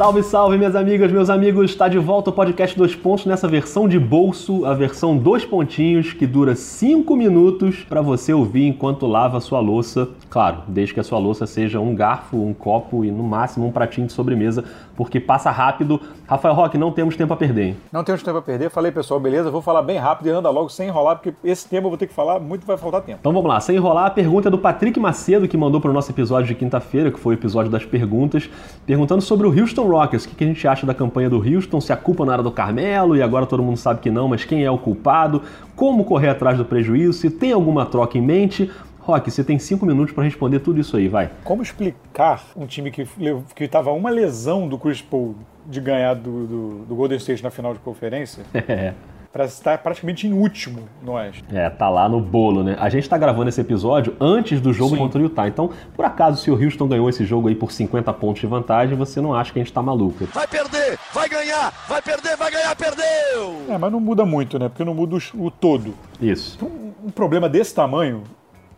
Salve, salve, minhas amigas, meus amigos! Está de volta o podcast Dois Pontos nessa versão de bolso, a versão dois pontinhos, que dura cinco minutos para você ouvir enquanto lava a sua louça. Claro, desde que a sua louça seja um garfo, um copo e no máximo um pratinho de sobremesa, porque passa rápido. Rafael Roque, não temos tempo a perder, hein? Não temos tempo a perder. Falei, pessoal, beleza? Vou falar bem rápido e anda logo sem enrolar, porque esse tema eu vou ter que falar, muito vai faltar tempo. Então vamos lá, sem enrolar, a pergunta é do Patrick Macedo, que mandou para o nosso episódio de quinta-feira, que foi o episódio das perguntas, perguntando sobre o Houston Rockets. O que a gente acha da campanha do Houston? Se a culpa não era do Carmelo e agora todo mundo sabe que não, mas quem é o culpado? Como correr atrás do prejuízo? Se tem alguma troca em mente? Rock, você tem cinco minutos para responder tudo isso aí, vai. Como explicar um time que que estava uma lesão do Chris Paul de ganhar do, do, do Golden State na final de conferência? É para estar praticamente em último no Oeste. É, tá lá no bolo, né? A gente tá gravando esse episódio antes do jogo Sim. contra o Utah. Então, por acaso, se o Houston ganhou esse jogo aí por 50 pontos de vantagem, você não acha que a gente tá maluco. Vai perder, vai ganhar, vai perder, vai ganhar, perdeu! É, mas não muda muito, né? Porque não muda o, todo. Isso. Então, um problema desse tamanho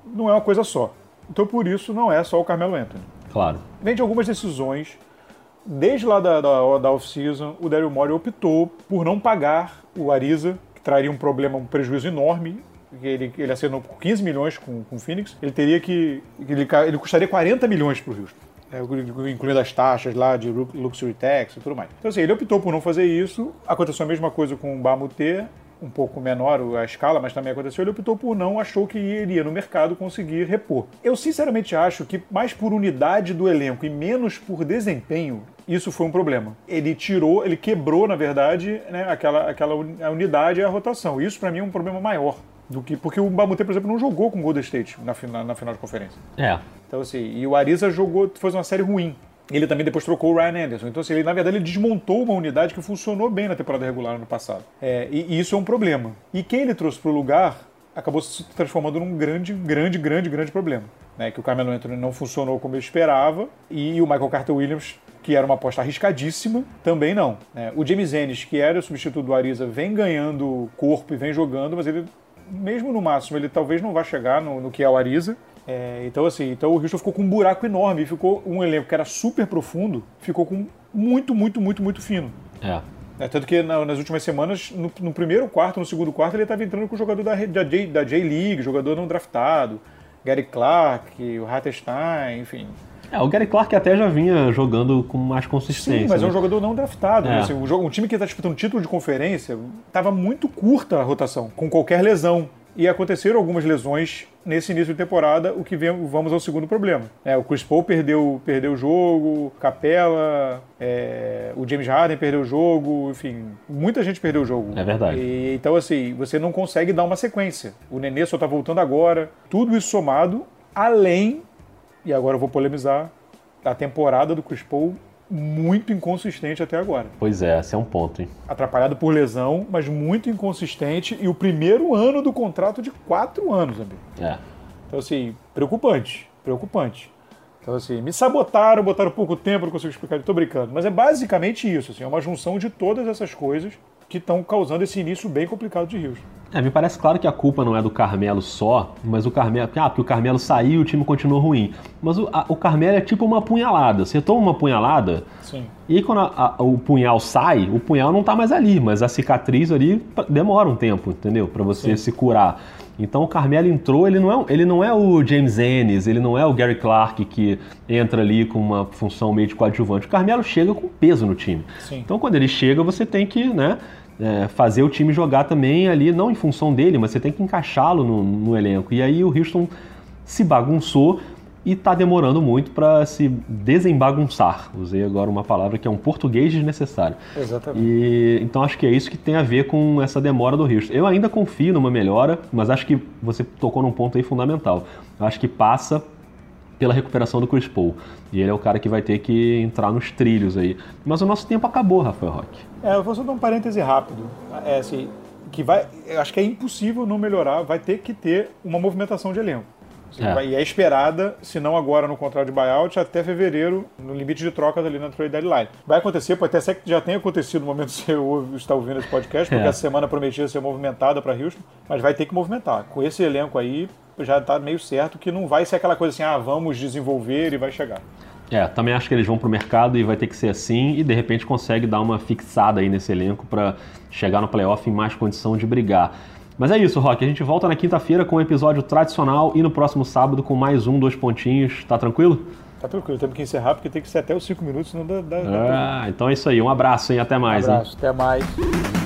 não é uma coisa só. Então, por isso, não é só o Carmelo Anthony. Claro. Vem de algumas decisões Desde lá da, da, da off-season, o Daryl Morey optou por não pagar o Ariza, que traria um problema, um prejuízo enorme. Ele, ele assinou por 15 milhões com, com o Phoenix. Ele teria que. Ele, ele custaria 40 milhões para o Houston. É, incluindo as taxas lá de Luxury Tax e tudo mais. Então, assim, ele optou por não fazer isso. Aconteceu a mesma coisa com o Bamute um pouco menor a escala, mas também aconteceu, ele optou por não, achou que iria no mercado conseguir repor. Eu sinceramente acho que mais por unidade do elenco e menos por desempenho, isso foi um problema. Ele tirou, ele quebrou, na verdade, né, aquela, aquela unidade e a rotação. Isso para mim é um problema maior do que porque o Bamute, por exemplo, não jogou com o Golden State na, na, na final de conferência. É. Então assim, e o Ariza jogou, fez uma série ruim. Ele também depois trocou o Ryan Anderson. Então, assim, ele, na verdade, ele desmontou uma unidade que funcionou bem na temporada regular no passado. É, e, e, isso é um problema. E quem ele trouxe para o lugar acabou se transformando num grande, grande, grande, grande problema. Né? Que o Carmelo Anthony não funcionou como eu esperava e o Michael Carter Williams, que era uma aposta arriscadíssima, também não. Né? O James Ennis, que era o substituto do Ariza, vem ganhando corpo e vem jogando, mas ele, mesmo no máximo, ele talvez não vá chegar no, no que é o Ariza. É, então, assim, então o Houston ficou com um buraco enorme. Ficou um elenco que era super profundo, ficou com muito, muito, muito, muito fino. É. É, tanto que na, nas últimas semanas, no, no, primeiro quarto, no segundo quarto, ele estava entrando com o jogador da, da, J, da J-League, jogador não draftado, Gary Clark, o Hartenstein, enfim. É, o Gary Clark até já vinha jogando com mais consistência. Sim, mas né? é um jogador não draftado. Né? É. Né? Assim, um, um, time que está disputando título de conferência estava muito curta a rotação, com qualquer lesão e aconteceram algumas lesões nesse início de temporada, o que vem, vamos ao segundo problema. É, o Chris Paul perdeu, perdeu o jogo, Capela, é, o James Harden perdeu o jogo, enfim, muita gente perdeu o jogo. É verdade. E, então, assim, você não consegue dar uma sequência. O Nenê só tá voltando agora. Tudo isso somado, além, e agora eu vou polemizar, da temporada do Chris Paul muito inconsistente até agora. Pois é, esse é um ponto, hein? Atrapalhado por lesão, mas muito inconsistente. E o primeiro ano do contrato de quatro anos, amigo. É. Então, assim, preocupante. Preocupante. Então, assim, me sabotaram, botaram pouco tempo, não consigo explicar, estou brincando. Mas é basicamente isso, assim, é uma junção de todas essas coisas que estão causando esse início bem complicado de Houston. É, me parece claro que a culpa não é do Carmelo só, mas o Carmelo. Ah, porque o Carmelo saiu e o time continuou ruim. Mas o, a, o Carmelo é tipo uma punhalada. Você toma uma punhalada Sim. e quando a, a, o punhal sai, o punhal não tá mais ali, mas a cicatriz ali demora um tempo, entendeu? Para você Sim. se curar. Então o Carmelo entrou, ele não, é, ele não é o James Ennis, ele não é o Gary Clark que entra ali com uma função meio de coadjuvante. O Carmelo chega com peso no time. Sim. Então quando ele chega, você tem que, né? é, fazer o time jogar também ali, não em função dele, mas você tem que encaixá-lo no, no, elenco. E aí o Houston se bagunçou e está demorando muito para se desembagunçar. Usei agora uma palavra que é um português desnecessário. Exatamente. E, então acho que é isso que tem a ver com essa demora do Houston. Eu ainda confio numa melhora, mas acho que você tocou num ponto aí fundamental. Acho que passa pela recuperação do Chris Paul. E ele é o cara que vai ter que entrar nos trilhos aí. Mas o nosso tempo acabou, Rafael Roque. É, eu vou só dar um parêntese rápido. É assim, que vai, acho que é impossível não melhorar, vai ter que ter uma movimentação de elenco. É. E é esperada, se não agora no contrato de buyout, até fevereiro, no limite de trocas ali na trade deadline. Vai acontecer, pode até ser que já tenha acontecido no momento que você está ouvindo esse podcast, porque é. essa semana prometia ser movimentada para Houston, mas vai ter que movimentar. Com esse elenco aí, já está meio certo que não vai ser aquela coisa assim, ah, vamos desenvolver e vai chegar. É, também acho que eles vão pro mercado e vai ter que ser assim e de repente consegue dar uma fixada aí nesse elenco para chegar no playoff em mais condição de brigar. Mas é isso, Rock. A gente volta na quinta-feira com o um episódio tradicional e no próximo sábado com mais um, dois pontinhos. Tá tranquilo? Tá tranquilo, temos que encerrar porque tem que ser até os cinco minutos, senão dá. dá, dá ah, então é isso aí. Um abraço, hein? Até mais. Um abraço, hein? até mais.